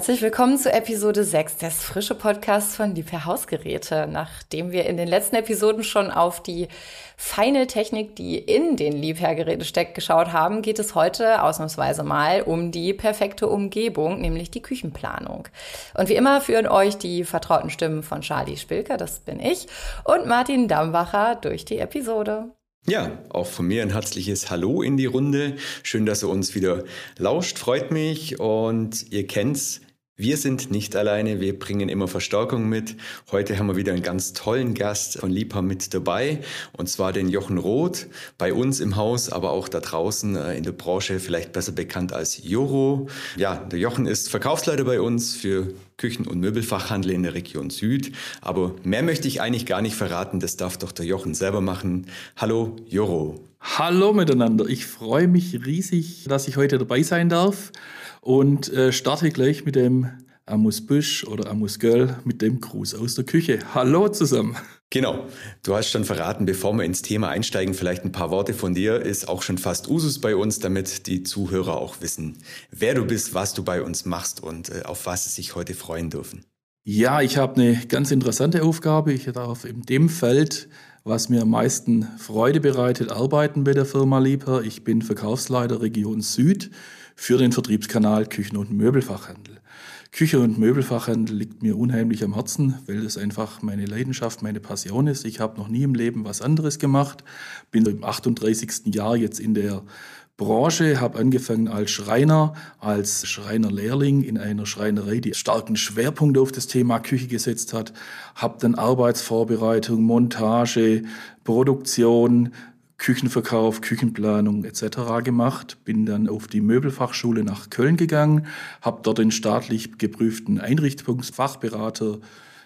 Herzlich willkommen zu Episode 6 des frische Podcasts von Liebherr Hausgeräte. Nachdem wir in den letzten Episoden schon auf die feine Technik, die in den Liebherrgeräten steckt, geschaut haben, geht es heute ausnahmsweise mal um die perfekte Umgebung, nämlich die Küchenplanung. Und wie immer führen euch die vertrauten Stimmen von Charlie Spilker, das bin ich, und Martin Dambacher durch die Episode. Ja, auch von mir ein herzliches Hallo in die Runde. Schön, dass ihr uns wieder lauscht, freut mich und ihr kennt's. Wir sind nicht alleine, wir bringen immer Verstärkung mit. Heute haben wir wieder einen ganz tollen Gast von Liebherr mit dabei, und zwar den Jochen Roth, bei uns im Haus, aber auch da draußen äh, in der Branche vielleicht besser bekannt als Joro. Ja, der Jochen ist Verkaufsleiter bei uns für Küchen- und Möbelfachhandel in der Region Süd. Aber mehr möchte ich eigentlich gar nicht verraten, das darf doch der Jochen selber machen. Hallo, Joro. Hallo miteinander, ich freue mich riesig, dass ich heute dabei sein darf und äh, starte gleich mit dem Amus Büsch oder Amus Göll mit dem Gruß aus der Küche. Hallo zusammen. Genau. Du hast schon verraten, bevor wir ins Thema einsteigen, vielleicht ein paar Worte von dir. Ist auch schon fast Usus bei uns, damit die Zuhörer auch wissen, wer du bist, was du bei uns machst und äh, auf was sie sich heute freuen dürfen. Ja, ich habe eine ganz interessante Aufgabe. Ich darf in dem Feld, was mir am meisten Freude bereitet, arbeiten bei der Firma Liebherr. Ich bin Verkaufsleiter Region Süd für den Vertriebskanal Küchen- und Möbelfachhandel. Küche- und Möbelfachhandel liegt mir unheimlich am Herzen, weil es einfach meine Leidenschaft, meine Passion ist. Ich habe noch nie im Leben was anderes gemacht, bin im 38. Jahr jetzt in der Branche, habe angefangen als Schreiner, als Schreinerlehrling in einer Schreinerei, die starken Schwerpunkt auf das Thema Küche gesetzt hat, habe dann Arbeitsvorbereitung, Montage, Produktion, Küchenverkauf, Küchenplanung etc. gemacht, bin dann auf die Möbelfachschule nach Köln gegangen, habe dort den staatlich geprüften Einrichtungsfachberater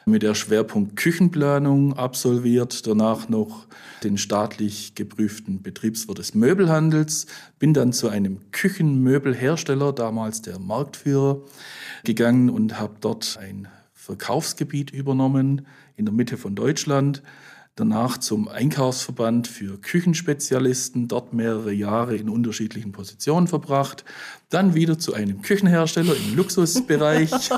mit der Schwerpunkt Küchenplanung absolviert, danach noch den staatlich geprüften Betriebswirt des Möbelhandels, bin dann zu einem Küchenmöbelhersteller, damals der Marktführer, gegangen und habe dort ein Verkaufsgebiet übernommen in der Mitte von Deutschland danach zum Einkaufsverband für Küchenspezialisten, dort mehrere Jahre in unterschiedlichen Positionen verbracht, dann wieder zu einem Küchenhersteller im Luxusbereich.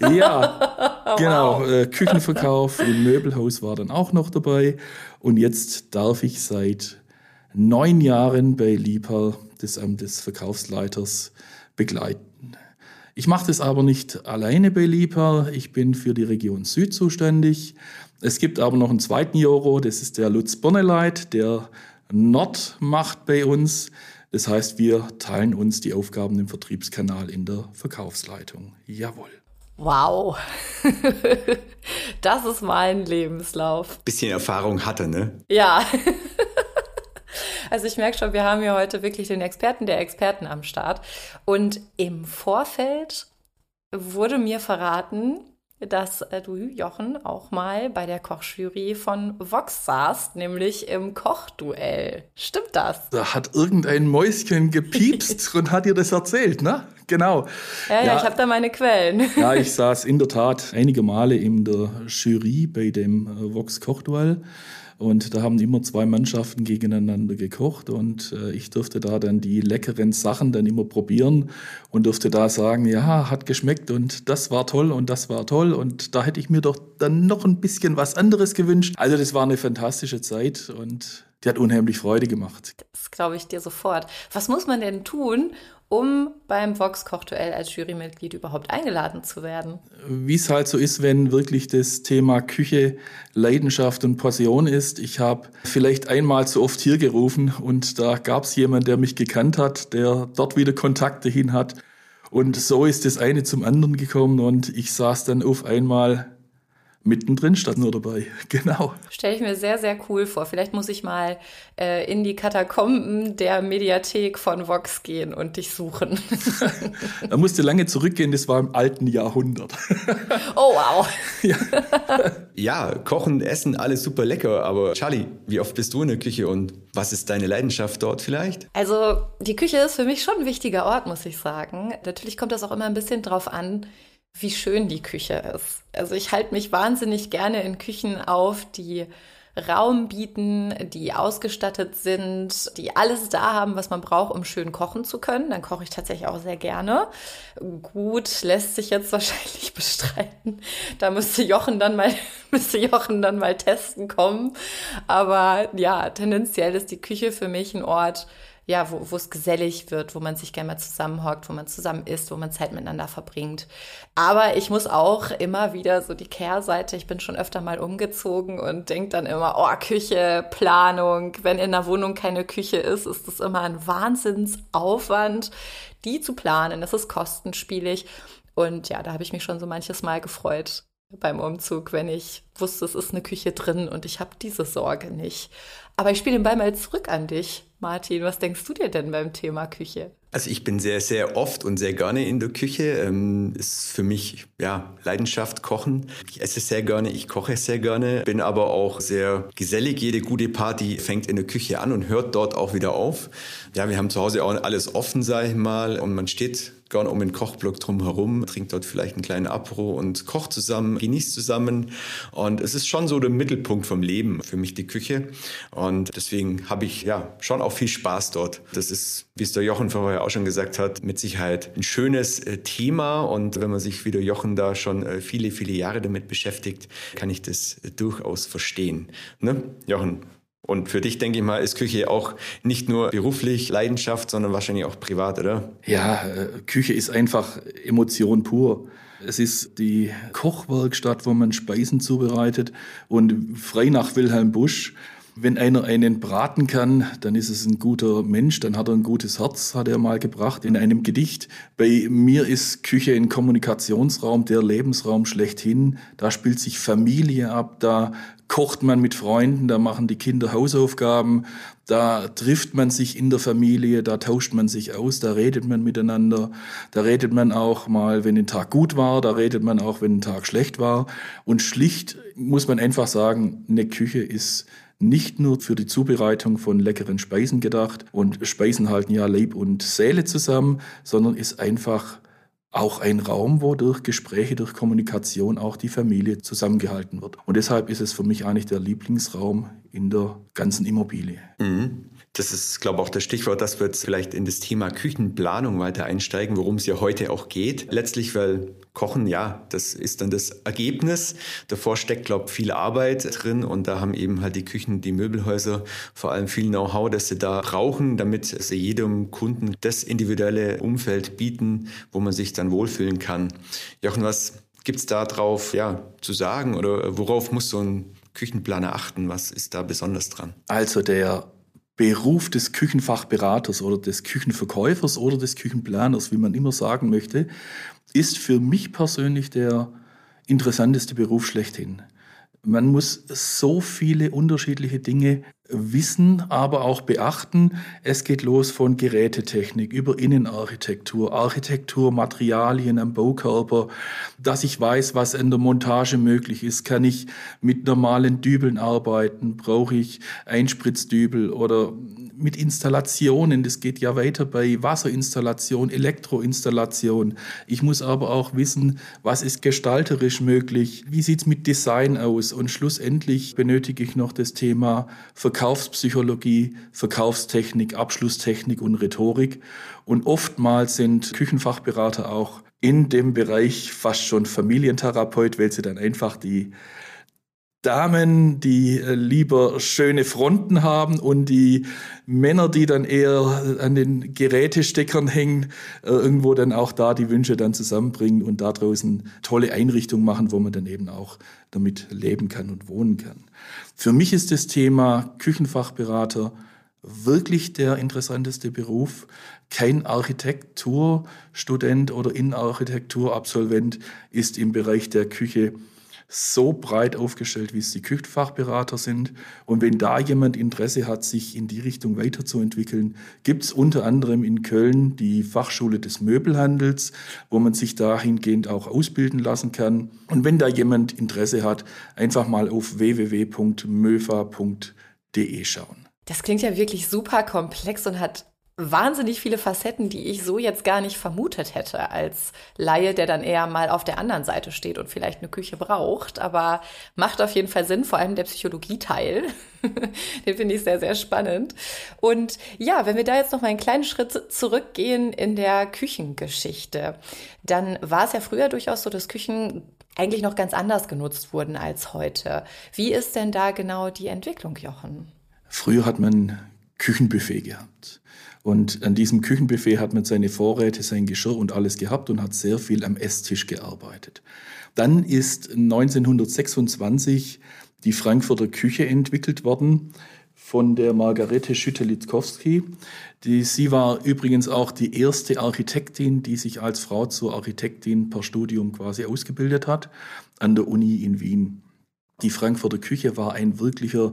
ja, genau, äh, Küchenverkauf im Möbelhaus war dann auch noch dabei und jetzt darf ich seit neun Jahren bei Liebherr des Amtes Verkaufsleiters begleiten. Ich mache das aber nicht alleine bei Liebherr. Ich bin für die Region Süd zuständig. Es gibt aber noch einen zweiten Joro, das ist der Lutz Bonneleit, der Nord macht bei uns. Das heißt, wir teilen uns die Aufgaben im Vertriebskanal in der Verkaufsleitung. Jawohl. Wow. das ist mein Lebenslauf. Bisschen Erfahrung hatte, ne? Ja. Also ich merke schon, wir haben hier heute wirklich den Experten der Experten am Start. Und im Vorfeld wurde mir verraten, dass äh, du, Jochen, auch mal bei der Kochjury von Vox saßt, nämlich im Kochduell. Stimmt das? Da hat irgendein Mäuschen gepiepst und hat dir das erzählt, ne? Genau. Ja, ja, ja ich habe da meine Quellen. ja, ich saß in der Tat einige Male in der Jury bei dem äh, Vox Kochduell. Und da haben immer zwei Mannschaften gegeneinander gekocht und äh, ich durfte da dann die leckeren Sachen dann immer probieren und durfte da sagen, ja, hat geschmeckt und das war toll und das war toll und da hätte ich mir doch dann noch ein bisschen was anderes gewünscht. Also das war eine fantastische Zeit und die hat unheimlich Freude gemacht. Das glaube ich dir sofort. Was muss man denn tun, um beim Vox Kochduell als Jurymitglied überhaupt eingeladen zu werden? Wie es halt so ist, wenn wirklich das Thema Küche Leidenschaft und Passion ist. Ich habe vielleicht einmal zu oft hier gerufen und da gab es jemanden, der mich gekannt hat, der dort wieder Kontakte hin hat. Und so ist das eine zum anderen gekommen und ich saß dann auf einmal mittendrin statt nur dabei. Genau. Stelle ich mir sehr, sehr cool vor. Vielleicht muss ich mal äh, in die Katakomben der Mediathek von Vox gehen und dich suchen. da musste lange zurückgehen, das war im alten Jahrhundert. oh, wow. Ja. ja, kochen, essen, alles super lecker. Aber Charlie, wie oft bist du in der Küche und was ist deine Leidenschaft dort vielleicht? Also, die Küche ist für mich schon ein wichtiger Ort, muss ich sagen. Natürlich kommt das auch immer ein bisschen drauf an, wie schön die Küche ist. Also ich halte mich wahnsinnig gerne in Küchen auf, die Raum bieten, die ausgestattet sind, die alles da haben, was man braucht, um schön kochen zu können. Dann koche ich tatsächlich auch sehr gerne. Gut, lässt sich jetzt wahrscheinlich bestreiten. Da müsste Jochen dann mal, müsste Jochen dann mal testen kommen. Aber ja, tendenziell ist die Küche für mich ein Ort, ja, wo, es gesellig wird, wo man sich gerne mal zusammenhockt, wo man zusammen isst, wo man Zeit miteinander verbringt. Aber ich muss auch immer wieder so die Kehrseite, ich bin schon öfter mal umgezogen und denke dann immer, oh, Küche, Planung. Wenn in der Wohnung keine Küche ist, ist das immer ein Wahnsinnsaufwand, die zu planen. Das ist kostenspielig. Und ja, da habe ich mich schon so manches Mal gefreut beim Umzug, wenn ich wusste, es ist eine Küche drin und ich habe diese Sorge nicht. Aber ich spiele den Ball mal zurück an dich. Martin, was denkst du dir denn beim Thema Küche? Also ich bin sehr, sehr oft und sehr gerne in der Küche. Ähm, ist für mich ja Leidenschaft Kochen. Ich esse sehr gerne, ich koche sehr gerne, bin aber auch sehr gesellig. Jede gute Party fängt in der Küche an und hört dort auch wieder auf. Ja, wir haben zu Hause auch alles offen, sage ich mal, und man steht gern um den Kochblock drumherum, trinkt dort vielleicht einen kleinen Apro und kocht zusammen, genießt zusammen. Und es ist schon so der Mittelpunkt vom Leben für mich die Küche. Und deswegen habe ich ja schon auch viel Spaß dort. Das ist, wie es der Jochen vorher auch schon gesagt hat, mit Sicherheit ein schönes äh, Thema. Und wenn man sich wie der Jochen da schon äh, viele, viele Jahre damit beschäftigt, kann ich das äh, durchaus verstehen. Ne, Jochen? Und für dich, denke ich mal, ist Küche auch nicht nur beruflich Leidenschaft, sondern wahrscheinlich auch privat, oder? Ja, Küche ist einfach Emotion pur. Es ist die Kochwerkstatt, wo man Speisen zubereitet. Und frei nach Wilhelm Busch wenn einer einen braten kann, dann ist es ein guter Mensch, dann hat er ein gutes Herz, hat er mal gebracht in einem Gedicht. Bei mir ist Küche ein Kommunikationsraum, der Lebensraum schlechthin. Da spielt sich Familie ab, da kocht man mit Freunden, da machen die Kinder Hausaufgaben, da trifft man sich in der Familie, da tauscht man sich aus, da redet man miteinander, da redet man auch mal, wenn ein Tag gut war, da redet man auch, wenn ein Tag schlecht war. Und schlicht muss man einfach sagen, eine Küche ist nicht nur für die Zubereitung von leckeren Speisen gedacht und Speisen halten ja Leib und Seele zusammen, sondern ist einfach auch ein Raum, wo durch Gespräche, durch Kommunikation auch die Familie zusammengehalten wird. Und deshalb ist es für mich eigentlich der Lieblingsraum in der ganzen Immobilie. Mhm. Das ist, glaube ich, auch das Stichwort, dass wir jetzt vielleicht in das Thema Küchenplanung weiter einsteigen, worum es ja heute auch geht. Letztlich, weil Kochen, ja, das ist dann das Ergebnis. Davor steckt, glaube ich, viel Arbeit drin und da haben eben halt die Küchen, die Möbelhäuser vor allem viel Know-how, das sie da brauchen, damit sie jedem Kunden das individuelle Umfeld bieten, wo man sich dann wohlfühlen kann. Jochen, was gibt es da drauf ja, zu sagen oder worauf muss so ein Küchenplaner achten? Was ist da besonders dran? Also der Beruf des Küchenfachberaters oder des Küchenverkäufers oder des Küchenplaners, wie man immer sagen möchte, ist für mich persönlich der interessanteste Beruf schlechthin. Man muss so viele unterschiedliche Dinge wissen, aber auch beachten. Es geht los von Gerätetechnik über Innenarchitektur, Architektur, Materialien am Baukörper, dass ich weiß, was in der Montage möglich ist. Kann ich mit normalen Dübeln arbeiten? Brauche ich Einspritzdübel oder mit Installationen? Das geht ja weiter bei Wasserinstallation, Elektroinstallation. Ich muss aber auch wissen, was ist gestalterisch möglich? Wie sieht's mit Design aus? Und schlussendlich benötige ich noch das Thema Verkauf Verkaufspsychologie, Verkaufstechnik, Abschlusstechnik und Rhetorik. Und oftmals sind Küchenfachberater auch in dem Bereich fast schon Familientherapeut, weil sie dann einfach die Damen, die äh, lieber schöne Fronten haben und die Männer, die dann eher an den Gerätesteckern hängen, äh, irgendwo dann auch da die Wünsche dann zusammenbringen und da draußen tolle Einrichtungen machen, wo man dann eben auch damit leben kann und wohnen kann. Für mich ist das Thema Küchenfachberater wirklich der interessanteste Beruf. Kein Architekturstudent oder Innenarchitekturabsolvent ist im Bereich der Küche so breit aufgestellt, wie es die Küchenfachberater sind. Und wenn da jemand Interesse hat, sich in die Richtung weiterzuentwickeln, gibt es unter anderem in Köln die Fachschule des Möbelhandels, wo man sich dahingehend auch ausbilden lassen kann. Und wenn da jemand Interesse hat, einfach mal auf www.möfa.de schauen. Das klingt ja wirklich super komplex und hat wahnsinnig viele Facetten, die ich so jetzt gar nicht vermutet hätte als Laie, der dann eher mal auf der anderen Seite steht und vielleicht eine Küche braucht. Aber macht auf jeden Fall Sinn, vor allem der Psychologieteil. Den finde ich sehr, sehr spannend. Und ja, wenn wir da jetzt noch mal einen kleinen Schritt zurückgehen in der Küchengeschichte, dann war es ja früher durchaus so, dass Küchen eigentlich noch ganz anders genutzt wurden als heute. Wie ist denn da genau die Entwicklung, Jochen? Früher hat man Küchenbuffet gehabt. Und an diesem Küchenbuffet hat man seine Vorräte, sein Geschirr und alles gehabt und hat sehr viel am Esstisch gearbeitet. Dann ist 1926 die Frankfurter Küche entwickelt worden von der Margarete Schütte-Litzkowski. sie war übrigens auch die erste Architektin, die sich als Frau zur Architektin per Studium quasi ausgebildet hat an der Uni in Wien. Die Frankfurter Küche war ein wirklicher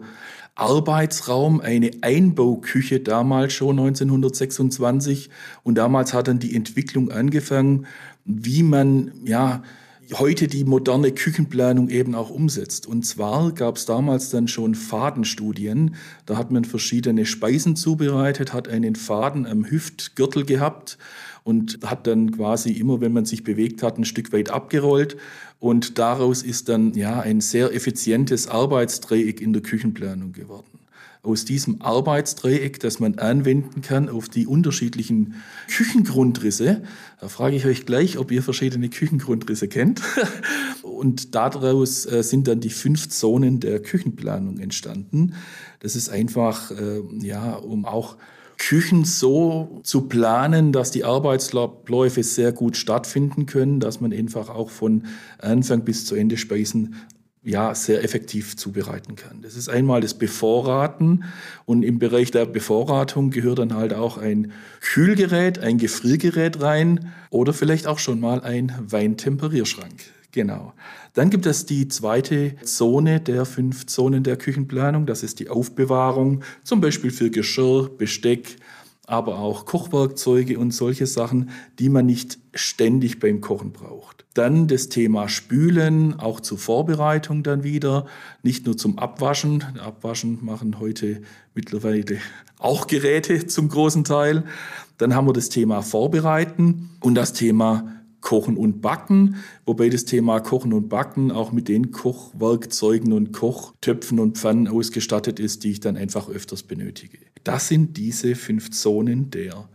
Arbeitsraum, eine Einbauküche damals schon 1926. Und damals hat dann die Entwicklung angefangen, wie man ja heute die moderne Küchenplanung eben auch umsetzt. Und zwar gab es damals dann schon Fadenstudien. Da hat man verschiedene Speisen zubereitet, hat einen Faden am Hüftgürtel gehabt und hat dann quasi immer, wenn man sich bewegt hat, ein Stück weit abgerollt. Und daraus ist dann ja ein sehr effizientes Arbeitsdreieck in der Küchenplanung geworden aus diesem Arbeitsdreieck, das man anwenden kann auf die unterschiedlichen Küchengrundrisse. Da frage ich euch gleich, ob ihr verschiedene Küchengrundrisse kennt. Und daraus äh, sind dann die fünf Zonen der Küchenplanung entstanden. Das ist einfach, äh, ja, um auch Küchen so zu planen, dass die Arbeitsabläufe sehr gut stattfinden können, dass man einfach auch von Anfang bis zu Ende Speisen ja, sehr effektiv zubereiten kann. Das ist einmal das Bevorraten und im Bereich der Bevorratung gehört dann halt auch ein Kühlgerät, ein Gefriergerät rein oder vielleicht auch schon mal ein Weintemperierschrank. Genau. Dann gibt es die zweite Zone der fünf Zonen der Küchenplanung. Das ist die Aufbewahrung, zum Beispiel für Geschirr, Besteck, aber auch Kochwerkzeuge und solche Sachen, die man nicht ständig beim Kochen braucht. Dann das Thema Spülen, auch zur Vorbereitung dann wieder, nicht nur zum Abwaschen. Abwaschen machen heute mittlerweile auch Geräte zum großen Teil. Dann haben wir das Thema Vorbereiten und das Thema Kochen und Backen, wobei das Thema Kochen und Backen auch mit den Kochwerkzeugen und Kochtöpfen und Pfannen ausgestattet ist, die ich dann einfach öfters benötige. Das sind diese fünf Zonen der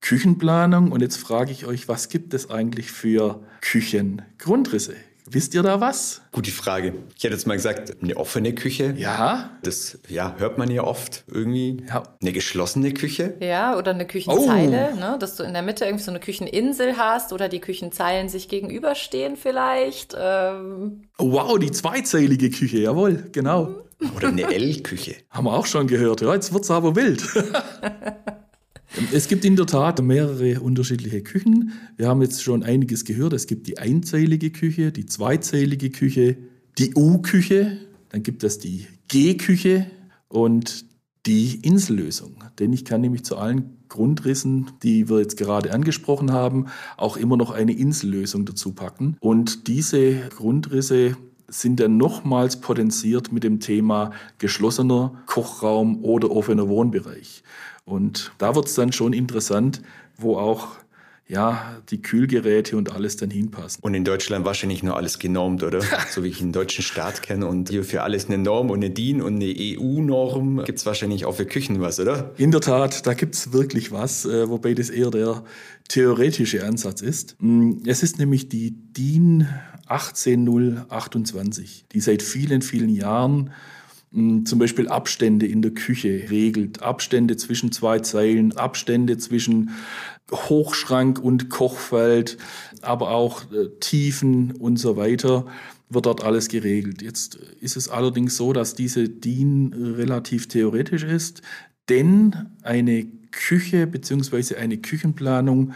Küchenplanung. Und jetzt frage ich euch, was gibt es eigentlich für Küchengrundrisse? Wisst ihr da was? Gute Frage. Ich hätte jetzt mal gesagt, eine offene Küche. Ja. Das ja, hört man ja oft irgendwie. Ja. Eine geschlossene Küche. Ja, oder eine Küchenzeile, oh. ne? dass du in der Mitte irgendwie so eine Kücheninsel hast oder die Küchenzeilen sich gegenüberstehen vielleicht. Ähm. Wow, die zweizeilige Küche, jawohl, genau. Oder eine L-Küche. Haben wir auch schon gehört. Ja, jetzt wird's aber wild. Es gibt in der Tat mehrere unterschiedliche Küchen. Wir haben jetzt schon einiges gehört. Es gibt die einzeilige Küche, die zweizeilige Küche, die U-Küche, dann gibt es die G-Küche und die Insellösung. Denn ich kann nämlich zu allen Grundrissen, die wir jetzt gerade angesprochen haben, auch immer noch eine Insellösung dazu packen. Und diese Grundrisse sind dann nochmals potenziert mit dem Thema geschlossener Kochraum oder offener Wohnbereich. Und da wird es dann schon interessant, wo auch ja, die Kühlgeräte und alles dann hinpassen. Und in Deutschland wahrscheinlich nur alles genormt, oder? so wie ich den deutschen Staat kenne. Und hier für alles eine Norm und eine DIN und eine EU-Norm gibt es wahrscheinlich auch für Küchen was, oder? In der Tat, da gibt es wirklich was, äh, wobei das eher der theoretische Ansatz ist. Mm, es ist nämlich die DIN 18028, die seit vielen, vielen Jahren zum Beispiel Abstände in der Küche regelt, Abstände zwischen zwei Zeilen, Abstände zwischen Hochschrank und Kochfeld, aber auch äh, Tiefen und so weiter wird dort alles geregelt. Jetzt ist es allerdings so, dass diese DIN relativ theoretisch ist, denn eine Küche bzw. eine Küchenplanung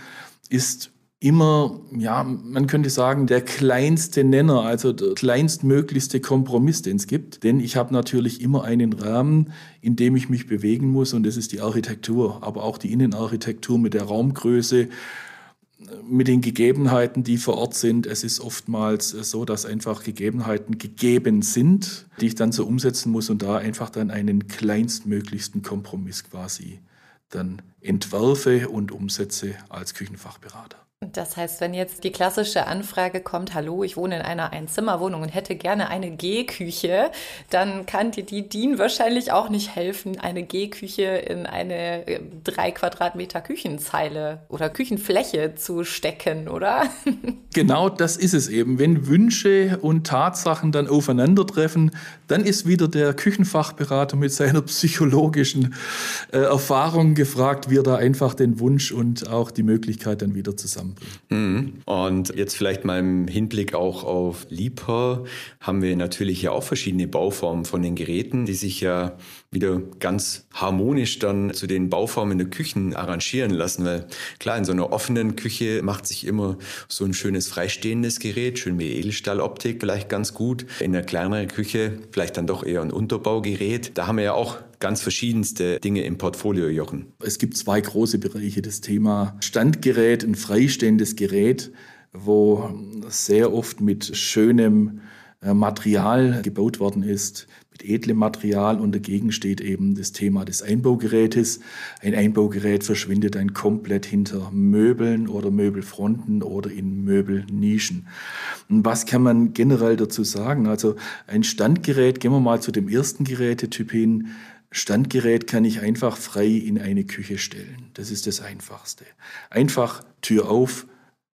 ist immer, ja, man könnte sagen, der kleinste Nenner, also der kleinstmöglichste Kompromiss, den es gibt. Denn ich habe natürlich immer einen Rahmen, in dem ich mich bewegen muss und das ist die Architektur, aber auch die Innenarchitektur mit der Raumgröße, mit den Gegebenheiten, die vor Ort sind. Es ist oftmals so, dass einfach Gegebenheiten gegeben sind, die ich dann so umsetzen muss und da einfach dann einen kleinstmöglichsten Kompromiss quasi dann entwerfe und umsetze als Küchenfachberater. Das heißt, wenn jetzt die klassische Anfrage kommt, hallo, ich wohne in einer Einzimmerwohnung und hätte gerne eine G-Küche, dann kann dir die DIN wahrscheinlich auch nicht helfen, eine G-Küche in eine äh, drei Quadratmeter Küchenzeile oder Küchenfläche zu stecken, oder? Genau das ist es eben. Wenn Wünsche und Tatsachen dann aufeinandertreffen, dann ist wieder der Küchenfachberater mit seiner psychologischen äh, Erfahrung gefragt, wie er da einfach den Wunsch und auch die Möglichkeit dann wieder zusammen Mhm. Und jetzt vielleicht mal im Hinblick auch auf Liebherr haben wir natürlich ja auch verschiedene Bauformen von den Geräten, die sich ja wieder ganz harmonisch dann zu den Bauformen der Küchen arrangieren lassen, weil klar, in so einer offenen Küche macht sich immer so ein schönes freistehendes Gerät, schön wie Edelstahloptik vielleicht ganz gut. In einer kleineren Küche vielleicht dann doch eher ein Unterbaugerät. Da haben wir ja auch ganz verschiedenste Dinge im Portfolio, Jochen. Es gibt zwei große Bereiche. Das Thema Standgerät, ein freistehendes Gerät, wo sehr oft mit schönem äh, Material gebaut worden ist, mit edlem Material und dagegen steht eben das Thema des Einbaugerätes. Ein Einbaugerät verschwindet dann komplett hinter Möbeln oder Möbelfronten oder in Möbelnischen. Und was kann man generell dazu sagen? Also ein Standgerät, gehen wir mal zu dem ersten Gerätetyp hin, Standgerät kann ich einfach frei in eine Küche stellen. Das ist das Einfachste. Einfach Tür auf,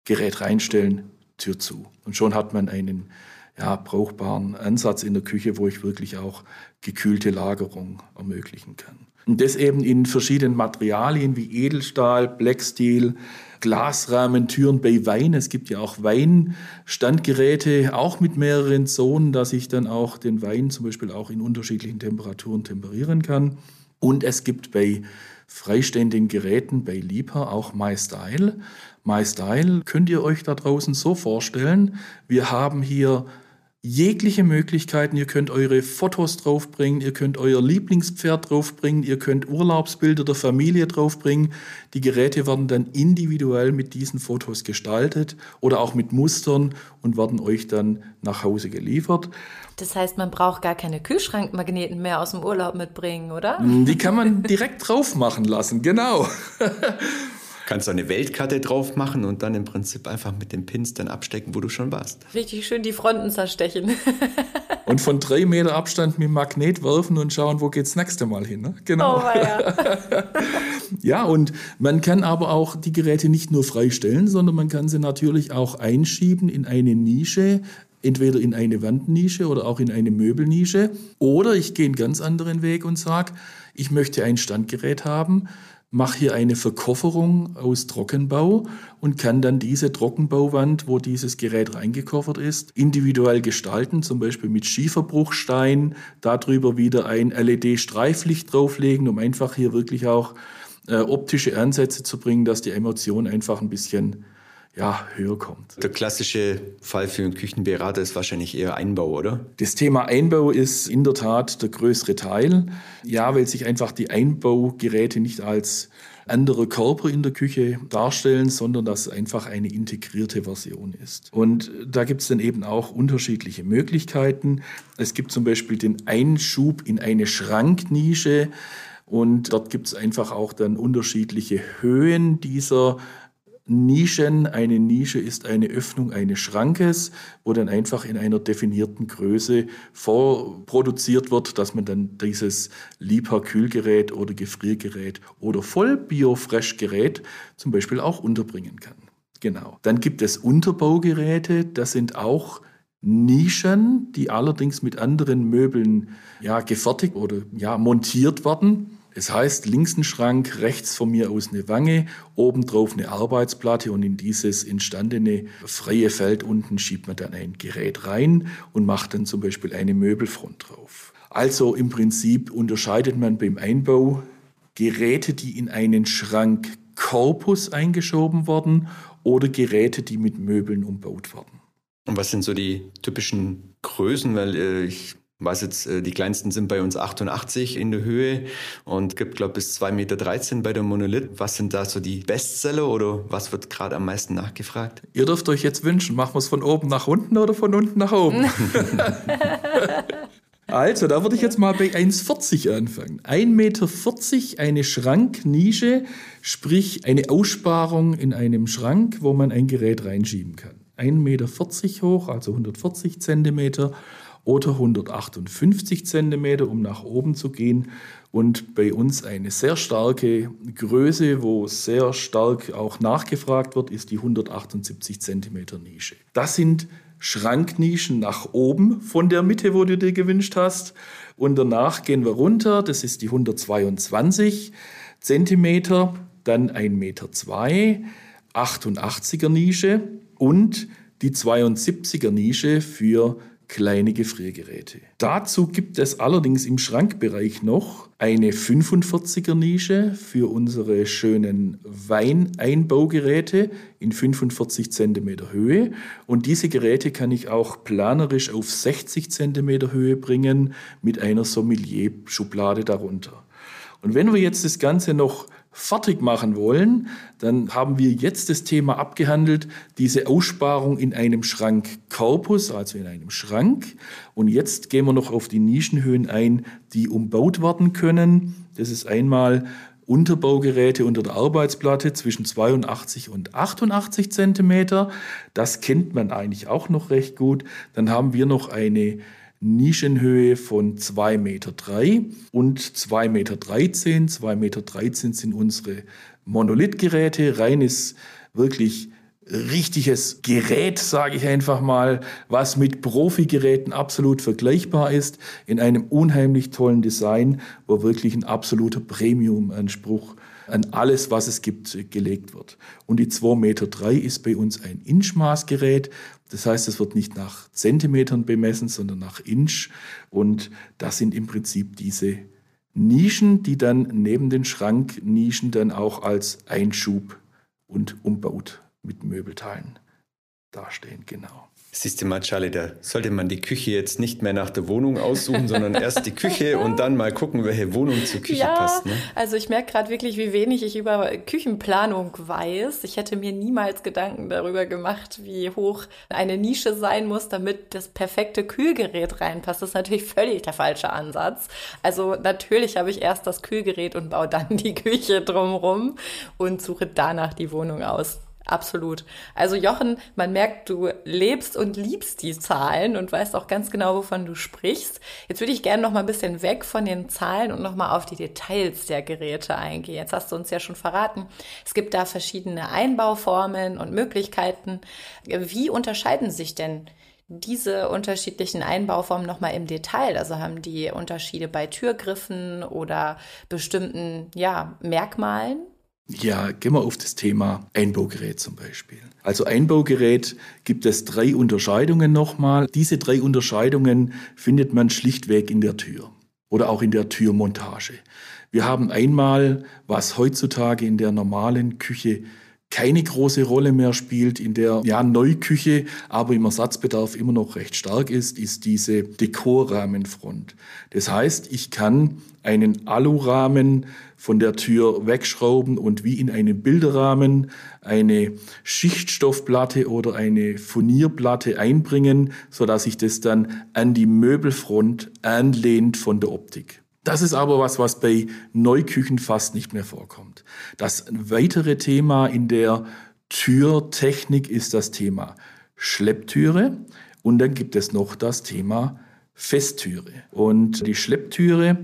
Gerät reinstellen, Tür zu. Und schon hat man einen ja, brauchbaren Ansatz in der Küche, wo ich wirklich auch gekühlte Lagerung ermöglichen kann. Und das eben in verschiedenen Materialien wie Edelstahl, Blacksteel, Glasrahmen, Türen bei Wein. Es gibt ja auch Weinstandgeräte, auch mit mehreren Zonen, dass ich dann auch den Wein zum Beispiel auch in unterschiedlichen Temperaturen temperieren kann. Und es gibt bei freiständigen Geräten bei Liebherr auch MyStyle. MyStyle könnt ihr euch da draußen so vorstellen. Wir haben hier jegliche Möglichkeiten. Ihr könnt eure Fotos draufbringen, ihr könnt euer Lieblingspferd draufbringen, ihr könnt Urlaubsbilder der Familie draufbringen. Die Geräte werden dann individuell mit diesen Fotos gestaltet oder auch mit Mustern und werden euch dann nach Hause geliefert. Das heißt, man braucht gar keine Kühlschrankmagneten mehr aus dem Urlaub mitbringen, oder? Die kann man direkt drauf machen lassen, genau. Kannst du eine Weltkarte drauf machen und dann im Prinzip einfach mit den Pins dann abstecken, wo du schon warst. Richtig schön die Fronten zerstechen. und von drei Meter Abstand mit dem Magnet werfen und schauen, wo geht's nächste Mal hin. Ne? Genau. Oh, ja. ja, und man kann aber auch die Geräte nicht nur freistellen, sondern man kann sie natürlich auch einschieben in eine Nische, entweder in eine Wandnische oder auch in eine Möbelnische. Oder ich gehe einen ganz anderen Weg und sage, ich möchte ein Standgerät haben, mache hier eine Verkofferung aus Trockenbau und kann dann diese Trockenbauwand, wo dieses Gerät reingekoffert ist, individuell gestalten, zum Beispiel mit Schieferbruchstein, darüber wieder ein LED-Streiflicht drauflegen, um einfach hier wirklich auch äh, optische Ansätze zu bringen, dass die Emotion einfach ein bisschen ja, höher kommt. Der klassische Fall für einen Küchenberater ist wahrscheinlich eher Einbau, oder? Das Thema Einbau ist in der Tat der größere Teil. Ja, weil sich einfach die Einbaugeräte nicht als andere Körper in der Küche darstellen, sondern dass es einfach eine integrierte Version ist. Und da gibt es dann eben auch unterschiedliche Möglichkeiten. Es gibt zum Beispiel den Einschub in eine Schranknische. Und dort gibt es einfach auch dann unterschiedliche Höhen dieser Nischen. Eine Nische ist eine Öffnung eines Schrankes, wo dann einfach in einer definierten Größe vorproduziert wird, dass man dann dieses Liebherr-Kühlgerät oder Gefriergerät oder Voll-Bio-Fresh-Gerät zum Beispiel auch unterbringen kann. Genau. Dann gibt es Unterbaugeräte, das sind auch Nischen, die allerdings mit anderen Möbeln ja, gefertigt oder ja, montiert werden. Es heißt, links ein Schrank, rechts von mir aus eine Wange, obendrauf eine Arbeitsplatte und in dieses entstandene freie Feld unten schiebt man dann ein Gerät rein und macht dann zum Beispiel eine Möbelfront drauf. Also im Prinzip unterscheidet man beim Einbau Geräte, die in einen Schrankkorpus eingeschoben werden oder Geräte, die mit Möbeln umbaut werden. Und was sind so die typischen Größen? Weil äh, ich weiß jetzt, äh, die kleinsten sind bei uns 88 in der Höhe und gibt, glaube ich, bis 2,13 Meter bei der Monolith. Was sind da so die Bestseller oder was wird gerade am meisten nachgefragt? Ihr dürft euch jetzt wünschen, machen wir es von oben nach unten oder von unten nach oben? Also, da würde ich jetzt mal bei 1,40 anfangen. 1,40 Meter, eine Schranknische, sprich eine Aussparung in einem Schrank, wo man ein Gerät reinschieben kann. 1,40 Meter hoch, also 140 Zentimeter oder 158 Zentimeter, um nach oben zu gehen. Und bei uns eine sehr starke Größe, wo sehr stark auch nachgefragt wird, ist die 178 Zentimeter Nische. Das sind Schranknischen nach oben von der Mitte, wo du dir gewünscht hast. Und danach gehen wir runter, das ist die 122 Zentimeter, dann 1,2 Meter, 88er Nische und die 72er Nische für kleine Gefriergeräte. Dazu gibt es allerdings im Schrankbereich noch eine 45er Nische für unsere schönen Weineinbaugeräte in 45 cm Höhe. Und diese Geräte kann ich auch planerisch auf 60 cm Höhe bringen mit einer Sommelier-Schublade darunter. Und wenn wir jetzt das Ganze noch fertig machen wollen, dann haben wir jetzt das Thema abgehandelt, diese Aussparung in einem Schrankkorpus, also in einem Schrank. Und jetzt gehen wir noch auf die Nischenhöhen ein, die umbaut werden können. Das ist einmal Unterbaugeräte unter der Arbeitsplatte zwischen 82 und 88 Zentimeter. Das kennt man eigentlich auch noch recht gut. Dann haben wir noch eine Nischenhöhe von 2,3 Meter und 2,13 Meter. 2,13 Meter sind unsere Monolithgeräte, reines, wirklich richtiges Gerät, sage ich einfach mal, was mit Profi-Geräten absolut vergleichbar ist, in einem unheimlich tollen Design, wo wirklich ein absoluter Premium-Anspruch an alles, was es gibt, gelegt wird. Und die 2,3 Meter ist bei uns ein Inchmaßgerät. Das heißt, es wird nicht nach Zentimetern bemessen, sondern nach Inch. Und das sind im Prinzip diese Nischen, die dann neben den Schranknischen dann auch als Einschub und umbaut mit Möbelteilen dastehen. Genau. Siehst du mal, Charlie, da sollte man die Küche jetzt nicht mehr nach der Wohnung aussuchen, sondern erst die Küche und dann mal gucken, welche Wohnung zur Küche ja, passt. Ne? Also ich merke gerade wirklich, wie wenig ich über Küchenplanung weiß. Ich hätte mir niemals Gedanken darüber gemacht, wie hoch eine Nische sein muss, damit das perfekte Kühlgerät reinpasst. Das ist natürlich völlig der falsche Ansatz. Also natürlich habe ich erst das Kühlgerät und baue dann die Küche drumrum und suche danach die Wohnung aus. Absolut. Also Jochen, man merkt, du lebst und liebst die Zahlen und weißt auch ganz genau, wovon du sprichst. Jetzt würde ich gerne noch mal ein bisschen weg von den Zahlen und noch mal auf die Details der Geräte eingehen. Jetzt hast du uns ja schon verraten, es gibt da verschiedene Einbauformen und Möglichkeiten. Wie unterscheiden sich denn diese unterschiedlichen Einbauformen noch mal im Detail? Also haben die Unterschiede bei Türgriffen oder bestimmten ja, Merkmalen? Ja, gehen wir auf das Thema Einbaugerät zum Beispiel. Also Einbaugerät gibt es drei Unterscheidungen nochmal. Diese drei Unterscheidungen findet man schlichtweg in der Tür oder auch in der Türmontage. Wir haben einmal, was heutzutage in der normalen Küche keine große Rolle mehr spielt, in der ja Neuküche, aber im Ersatzbedarf immer noch recht stark ist, ist diese Dekorrahmenfront. Das heißt, ich kann einen Alurahmen von der Tür wegschrauben und wie in einem Bilderrahmen eine Schichtstoffplatte oder eine Furnierplatte einbringen, so dass sich das dann an die Möbelfront anlehnt von der Optik. Das ist aber was, was bei Neuküchen fast nicht mehr vorkommt. Das weitere Thema in der Türtechnik ist das Thema Schlepptüre und dann gibt es noch das Thema Festtüre. Und die Schlepptüre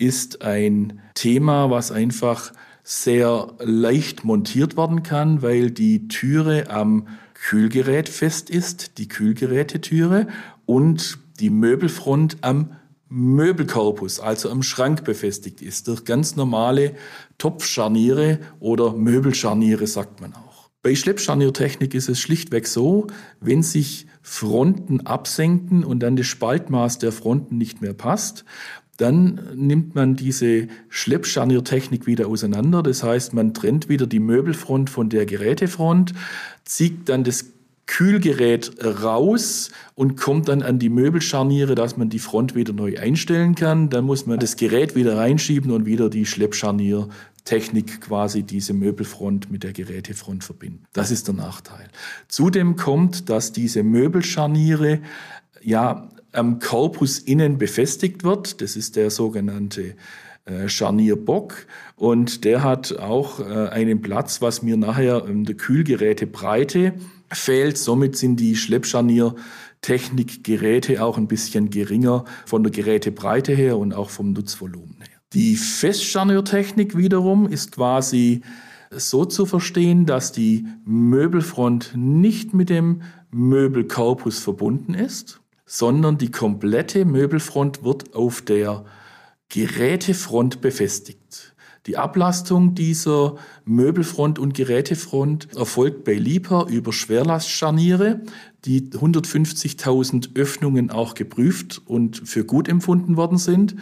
ist ein Thema, was einfach sehr leicht montiert werden kann, weil die Türe am Kühlgerät fest ist, die Kühlgerätetüre und die Möbelfront am Möbelkorpus, also am Schrank befestigt ist, durch ganz normale Topfscharniere oder Möbelscharniere sagt man auch. Bei Schleppscharniertechnik ist es schlichtweg so, wenn sich Fronten absenken und dann das Spaltmaß der Fronten nicht mehr passt, dann nimmt man diese Schleppscharniertechnik wieder auseinander. Das heißt, man trennt wieder die Möbelfront von der Gerätefront, zieht dann das Kühlgerät raus und kommt dann an die Möbelscharniere, dass man die Front wieder neu einstellen kann. Dann muss man das Gerät wieder reinschieben und wieder die Schleppscharniertechnik quasi diese Möbelfront mit der Gerätefront verbinden. Das ist der Nachteil. Zudem kommt, dass diese Möbelscharniere ja am Korpus innen befestigt wird. Das ist der sogenannte äh, Scharnierbock und der hat auch äh, einen Platz, was mir nachher in der Kühlgerätebreite fehlt. Somit sind die Schleppscharniertechnikgeräte auch ein bisschen geringer von der Gerätebreite her und auch vom Nutzvolumen her. Die Festscharniertechnik wiederum ist quasi so zu verstehen, dass die Möbelfront nicht mit dem Möbelkorpus verbunden ist, sondern die komplette Möbelfront wird auf der Gerätefront befestigt. Die Ablastung dieser Möbelfront und Gerätefront erfolgt bei Liebherr über Schwerlastscharniere, die 150.000 Öffnungen auch geprüft und für gut empfunden worden sind.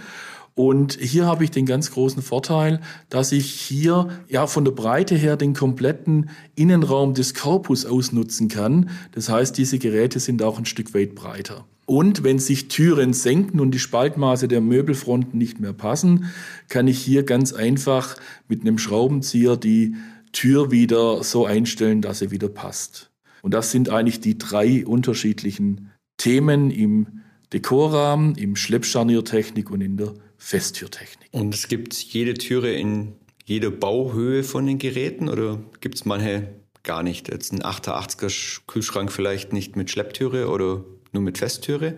Und hier habe ich den ganz großen Vorteil, dass ich hier ja von der Breite her den kompletten Innenraum des Korpus ausnutzen kann. Das heißt, diese Geräte sind auch ein Stück weit breiter. Und wenn sich Türen senken und die Spaltmaße der Möbelfronten nicht mehr passen, kann ich hier ganz einfach mit einem Schraubenzieher die Tür wieder so einstellen, dass sie wieder passt. Und das sind eigentlich die drei unterschiedlichen Themen im Dekorrahmen, im Schleppscharniertechnik und in der Festtürtechnik. Und es gibt jede Türe in jeder Bauhöhe von den Geräten oder gibt es manche gar nicht? Jetzt ein 88er Kühlschrank vielleicht nicht mit Schlepptüre oder nur mit Festtüre?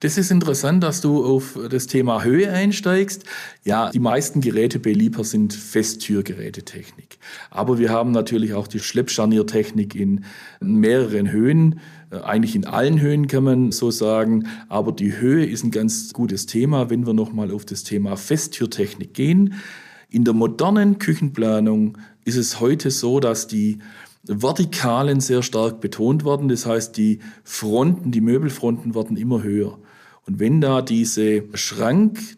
Das ist interessant, dass du auf das Thema Höhe einsteigst. Ja, die meisten Geräte bei Liebherr sind Festtürgerätetechnik. Aber wir haben natürlich auch die Schleppscharniertechnik in mehreren Höhen. Äh, eigentlich in allen Höhen kann man so sagen. Aber die Höhe ist ein ganz gutes Thema, wenn wir nochmal auf das Thema Festtürtechnik gehen. In der modernen Küchenplanung ist es heute so, dass die Vertikalen sehr stark betont werden. Das heißt, die Fronten, die Möbelfronten werden immer höher. Und wenn da diese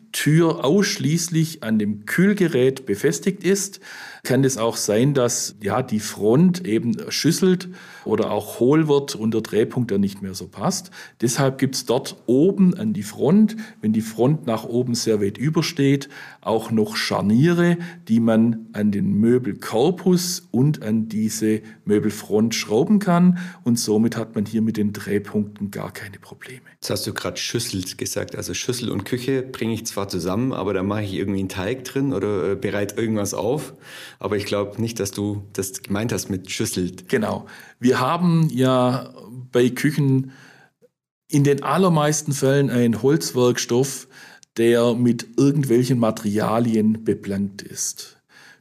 Schranktür ausschließlich an dem Kühlgerät befestigt ist, kann es auch sein, dass ja die Front eben schüsselt oder auch hohl wird und der Drehpunkt dann nicht mehr so passt. Deshalb gibt es dort oben an die Front, wenn die Front nach oben sehr weit übersteht, auch noch Scharniere, die man an den Möbelkorpus und an diese Möbelfront schrauben kann. Und somit hat man hier mit den Drehpunkten gar keine Probleme. Jetzt hast du gerade Schüssel gesagt. Also Schüssel und Küche bringe ich zwar zusammen, aber da mache ich irgendwie einen Teig drin oder äh, bereite irgendwas auf. Aber ich glaube nicht, dass du das gemeint hast mit Schüssel. Genau. Wir haben ja bei Küchen in den allermeisten Fällen einen Holzwerkstoff, der mit irgendwelchen Materialien beplankt ist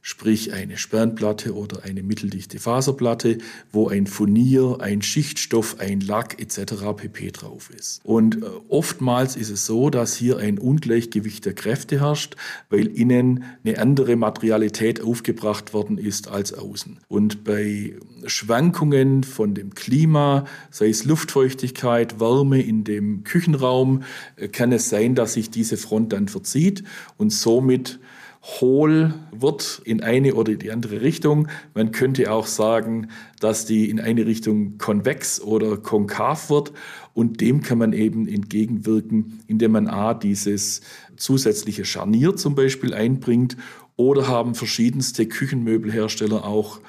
sprich eine Sperrenplatte oder eine mitteldichte Faserplatte, wo ein Furnier, ein Schichtstoff, ein Lack etc. pp drauf ist. Und äh, oftmals ist es so, dass hier ein Ungleichgewicht der Kräfte herrscht, weil innen eine andere Materialität aufgebracht worden ist als außen. Und bei Schwankungen von dem Klima, sei es Luftfeuchtigkeit, Wärme in dem Küchenraum, äh, kann es sein, dass sich diese Front dann verzieht und somit hohl wird in eine oder die andere Richtung. Man könnte auch sagen, dass die in eine Richtung konvex oder konkav wird und dem kann man eben entgegenwirken, indem man A, dieses zusätzliche Scharnier zum Beispiel einbringt oder haben verschiedenste Küchenmöbelhersteller auch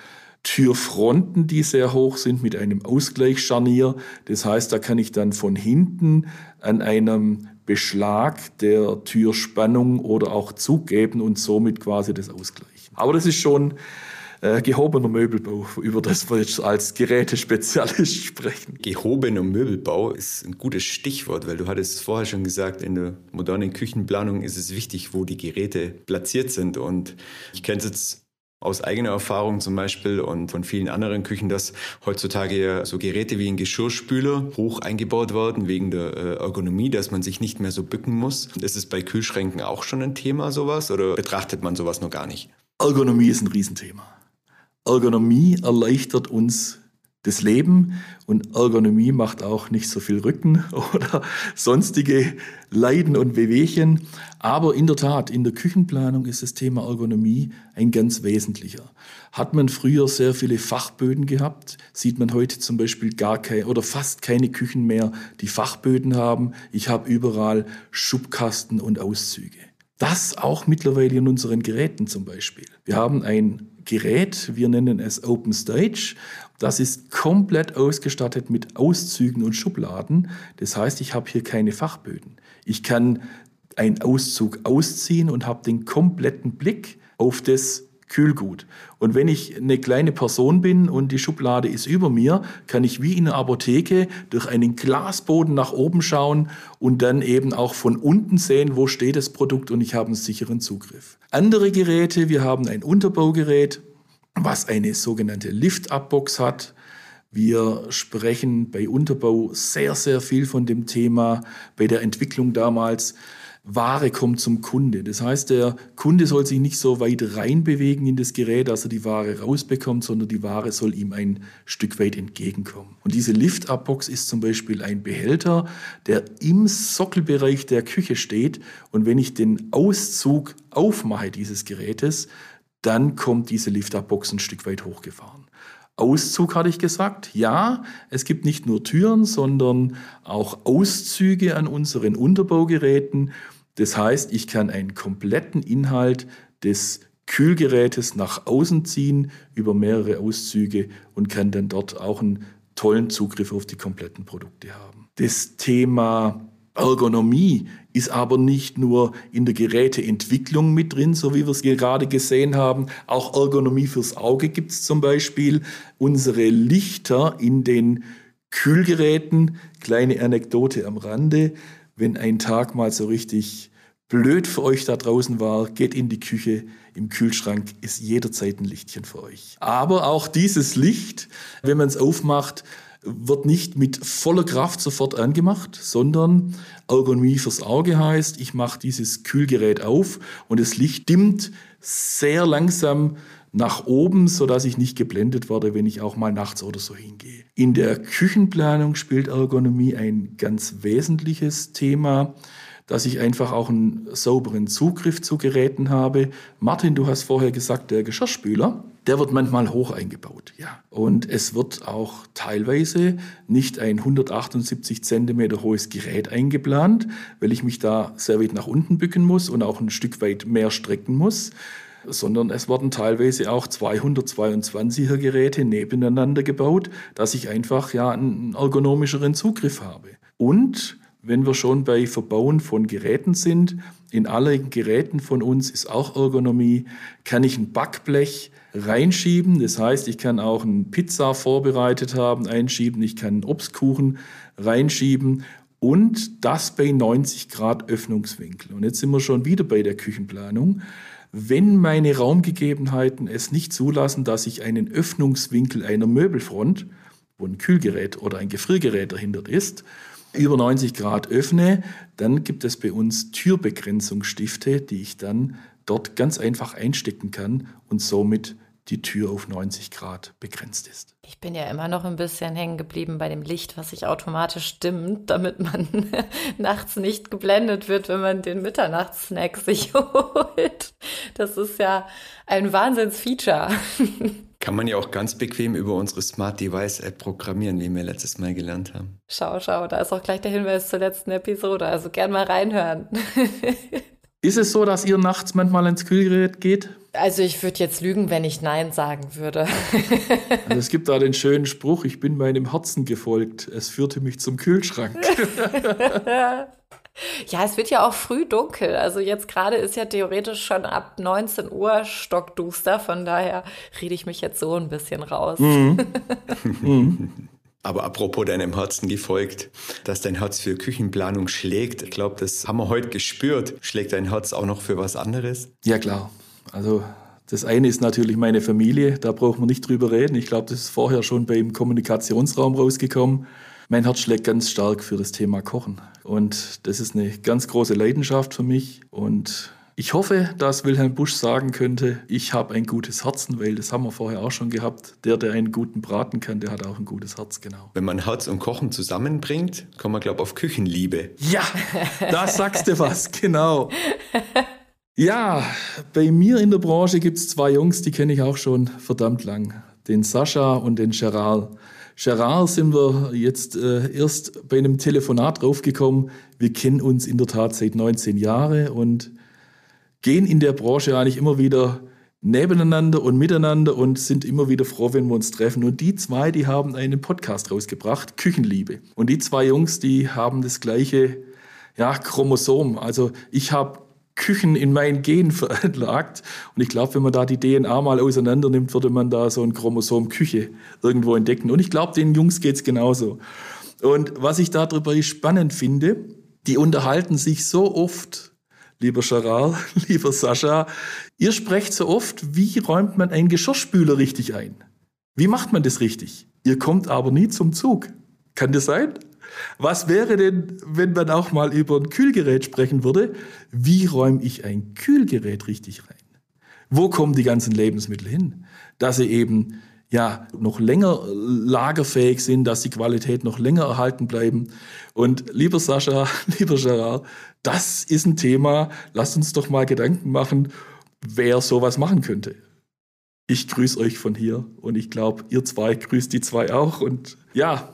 Türfronten, die sehr hoch sind mit einem Ausgleichsscharnier. Das heißt, da kann ich dann von hinten an einem Beschlag der Türspannung oder auch Zug geben und somit quasi das ausgleichen. Aber das ist schon äh, gehobener Möbelbau, über das wir jetzt als Gerätespezialist sprechen. Gehobener Möbelbau ist ein gutes Stichwort, weil du hattest vorher schon gesagt, in der modernen Küchenplanung ist es wichtig, wo die Geräte platziert sind. Und ich kenne es jetzt aus eigener Erfahrung zum Beispiel und von vielen anderen Küchen, dass heutzutage so Geräte wie ein Geschirrspüler hoch eingebaut werden wegen der äh, Ergonomie, dass man sich nicht mehr so bücken muss. Ist es bei Kühlschränken auch schon ein Thema sowas oder betrachtet man sowas noch gar nicht? Ergonomie ist ein Riesenthema. Ergonomie erleichtert uns das Leben und Ergonomie macht auch nicht so viel Rücken oder sonstige Leiden und Wehwehchen. Aber in der Tat, in der Küchenplanung ist das Thema Ergonomie ein ganz wesentlicher. Hat man früher sehr viele Fachböden gehabt, sieht man heute zum Beispiel gar keine oder fast keine Küchen mehr, die Fachböden haben. Ich habe überall Schubkasten und Auszüge. Das auch mittlerweile in unseren Geräten zum Beispiel. Wir haben ein Gerät, wir nennen es Open Stage. Das ist komplett ausgestattet mit Auszügen und Schubladen. Das heißt, ich habe hier keine Fachböden. Ich kann einen Auszug ausziehen und habe den kompletten Blick auf das Kühlgut. Und wenn ich eine kleine Person bin und die Schublade ist über mir, kann ich wie in einer Apotheke durch einen Glasboden nach oben schauen und dann eben auch von unten sehen, wo steht das Produkt und ich habe einen sicheren Zugriff. Andere Geräte, wir haben ein Unterbaugerät, was eine sogenannte Lift-Up-Box hat. Wir sprechen bei Unterbau sehr, sehr viel von dem Thema bei der Entwicklung damals. Ware kommt zum Kunde. Das heißt, der Kunde soll sich nicht so weit reinbewegen in das Gerät, dass er die Ware rausbekommt, sondern die Ware soll ihm ein Stück weit entgegenkommen. Und diese Lift-Up-Box ist zum Beispiel ein Behälter, der im Sockelbereich der Küche steht. Und wenn ich den Auszug aufmache dieses Gerätes, dann kommt diese Lift-Up-Box ein Stück weit hochgefahren. Auszug hatte ich gesagt. Ja, es gibt nicht nur Türen, sondern auch Auszüge an unseren Unterbaugeräten. Das heißt, ich kann einen kompletten Inhalt des Kühlgerätes nach außen ziehen über mehrere Auszüge und kann dann dort auch einen tollen Zugriff auf die kompletten Produkte haben. Das Thema Ergonomie ist aber nicht nur in der Geräteentwicklung mit drin, so wie wir es gerade gesehen haben. Auch Ergonomie fürs Auge gibt es zum Beispiel. Unsere Lichter in den Kühlgeräten, kleine Anekdote am Rande, wenn ein Tag mal so richtig blöd für euch da draußen war, geht in die Küche. Im Kühlschrank ist jederzeit ein Lichtchen für euch. Aber auch dieses Licht, wenn man es aufmacht, wird nicht mit voller Kraft sofort angemacht, sondern Ergonomie fürs Auge heißt, ich mache dieses Kühlgerät auf und das Licht dimmt sehr langsam nach oben, sodass ich nicht geblendet werde, wenn ich auch mal nachts oder so hingehe. In der Küchenplanung spielt Ergonomie ein ganz wesentliches Thema dass ich einfach auch einen sauberen Zugriff zu Geräten habe. Martin, du hast vorher gesagt, der Geschirrspüler, der wird manchmal hoch eingebaut, ja. Und es wird auch teilweise nicht ein 178 Zentimeter hohes Gerät eingeplant, weil ich mich da sehr weit nach unten bücken muss und auch ein Stück weit mehr strecken muss sondern es wurden teilweise auch 222er Geräte nebeneinander gebaut, dass ich einfach ja einen ergonomischeren Zugriff habe. Und wenn wir schon bei Verbauen von Geräten sind, in allen Geräten von uns ist auch Ergonomie, kann ich ein Backblech reinschieben. Das heißt, ich kann auch eine Pizza vorbereitet haben, einschieben, ich kann einen Obstkuchen reinschieben und das bei 90 Grad Öffnungswinkel. Und jetzt sind wir schon wieder bei der Küchenplanung. Wenn meine Raumgegebenheiten es nicht zulassen, dass ich einen Öffnungswinkel einer Möbelfront, wo ein Kühlgerät oder ein Gefriergerät dahinter ist, über 90 Grad öffne, dann gibt es bei uns Türbegrenzungsstifte, die ich dann dort ganz einfach einstecken kann und somit die Tür auf 90 Grad begrenzt ist. Ich bin ja immer noch ein bisschen hängen geblieben bei dem Licht, was sich automatisch dimmt, damit man nachts nicht geblendet wird, wenn man den Mitternachtssnack sich holt. Das ist ja ein Wahnsinnsfeature. Kann man ja auch ganz bequem über unsere Smart Device App programmieren, wie wir letztes Mal gelernt haben. Schau, schau, da ist auch gleich der Hinweis zur letzten Episode, also gern mal reinhören. Ist es so, dass ihr nachts manchmal ins Kühlgerät geht? Also ich würde jetzt lügen, wenn ich Nein sagen würde. also es gibt da den schönen Spruch, ich bin meinem Herzen gefolgt, es führte mich zum Kühlschrank. Ja, es wird ja auch früh dunkel. Also jetzt gerade ist ja theoretisch schon ab 19 Uhr stockduster. Von daher rede ich mich jetzt so ein bisschen raus. Mhm. Aber apropos deinem Herzen gefolgt, dass dein Herz für Küchenplanung schlägt, ich glaube, das haben wir heute gespürt. Schlägt dein Herz auch noch für was anderes? Ja, klar. Also das eine ist natürlich meine Familie, da braucht man nicht drüber reden. Ich glaube, das ist vorher schon beim Kommunikationsraum rausgekommen. Mein Herz schlägt ganz stark für das Thema Kochen. Und das ist eine ganz große Leidenschaft für mich. Und ich hoffe, dass Wilhelm Busch sagen könnte, ich habe ein gutes Herzen, weil das haben wir vorher auch schon gehabt. Der, der einen guten braten kann, der hat auch ein gutes Herz, genau. Wenn man Herz und Kochen zusammenbringt, kommt man, glaube ich, auf Küchenliebe. Ja, da sagst du was, genau. Ja, bei mir in der Branche gibt es zwei Jungs, die kenne ich auch schon verdammt lang. Den Sascha und den Gerard. Gerard sind wir jetzt äh, erst bei einem Telefonat draufgekommen. Wir kennen uns in der Tat seit 19 Jahren und gehen in der Branche eigentlich immer wieder nebeneinander und miteinander und sind immer wieder froh, wenn wir uns treffen. Und die zwei, die haben einen Podcast rausgebracht, Küchenliebe. Und die zwei Jungs, die haben das gleiche ja, Chromosom. Also ich habe Küchen in mein Gen veranlagt. Und ich glaube, wenn man da die DNA mal auseinander nimmt, würde man da so ein Chromosom Küche irgendwo entdecken. Und ich glaube, den Jungs geht's genauso. Und was ich darüber spannend finde, die unterhalten sich so oft, lieber Charal, lieber Sascha, ihr sprecht so oft, wie räumt man einen Geschirrspüler richtig ein? Wie macht man das richtig? Ihr kommt aber nie zum Zug. Kann das sein? Was wäre denn, wenn man auch mal über ein Kühlgerät sprechen würde? Wie räume ich ein Kühlgerät richtig rein? Wo kommen die ganzen Lebensmittel hin? Dass sie eben ja noch länger lagerfähig sind, dass die Qualität noch länger erhalten bleiben. Und lieber Sascha, lieber Gerard, das ist ein Thema. Lasst uns doch mal Gedanken machen, wer sowas machen könnte. Ich grüße euch von hier und ich glaube, ihr zwei grüßt die zwei auch. Und ja,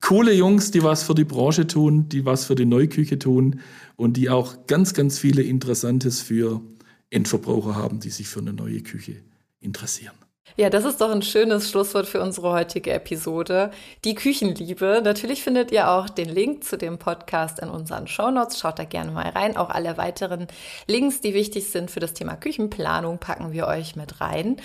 coole Jungs, die was für die Branche tun, die was für die Neuküche tun und die auch ganz, ganz viele Interessantes für Endverbraucher haben, die sich für eine neue Küche interessieren. Ja, das ist doch ein schönes Schlusswort für unsere heutige Episode. Die Küchenliebe. Natürlich findet ihr auch den Link zu dem Podcast in unseren Shownotes. Schaut da gerne mal rein. Auch alle weiteren Links, die wichtig sind für das Thema Küchenplanung, packen wir euch mit rein.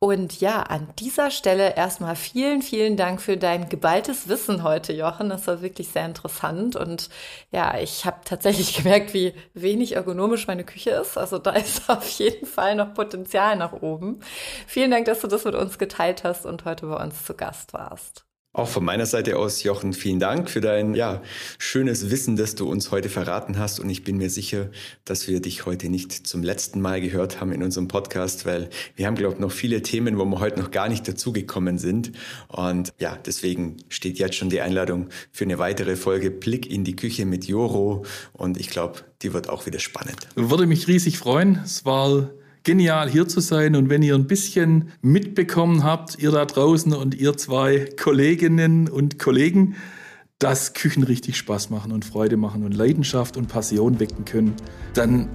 Und ja, an dieser Stelle erstmal vielen, vielen Dank für dein geballtes Wissen heute, Jochen. Das war wirklich sehr interessant. Und ja, ich habe tatsächlich gemerkt, wie wenig ergonomisch meine Küche ist. Also da ist auf jeden Fall noch Potenzial nach oben. Vielen Dank, dass du das mit uns geteilt hast und heute bei uns zu Gast warst. Auch von meiner Seite aus, Jochen, vielen Dank für dein ja, schönes Wissen, das du uns heute verraten hast. Und ich bin mir sicher, dass wir dich heute nicht zum letzten Mal gehört haben in unserem Podcast, weil wir haben, glaube ich, noch viele Themen, wo wir heute noch gar nicht dazugekommen sind. Und ja, deswegen steht jetzt schon die Einladung für eine weitere Folge Blick in die Küche mit Joro. Und ich glaube, die wird auch wieder spannend. Würde mich riesig freuen. Es war genial hier zu sein. Und wenn ihr ein bisschen mitbekommen habt, ihr da draußen und ihr zwei Kolleginnen und Kollegen, dass Küchen richtig Spaß machen und Freude machen und Leidenschaft und Passion wecken können, dann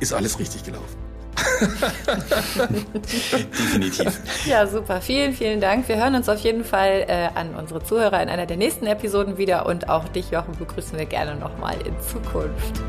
ist alles richtig gelaufen. Definitiv. Ja, super. Vielen, vielen Dank. Wir hören uns auf jeden Fall äh, an unsere Zuhörer in einer der nächsten Episoden wieder und auch dich, Jochen, begrüßen wir gerne nochmal in Zukunft.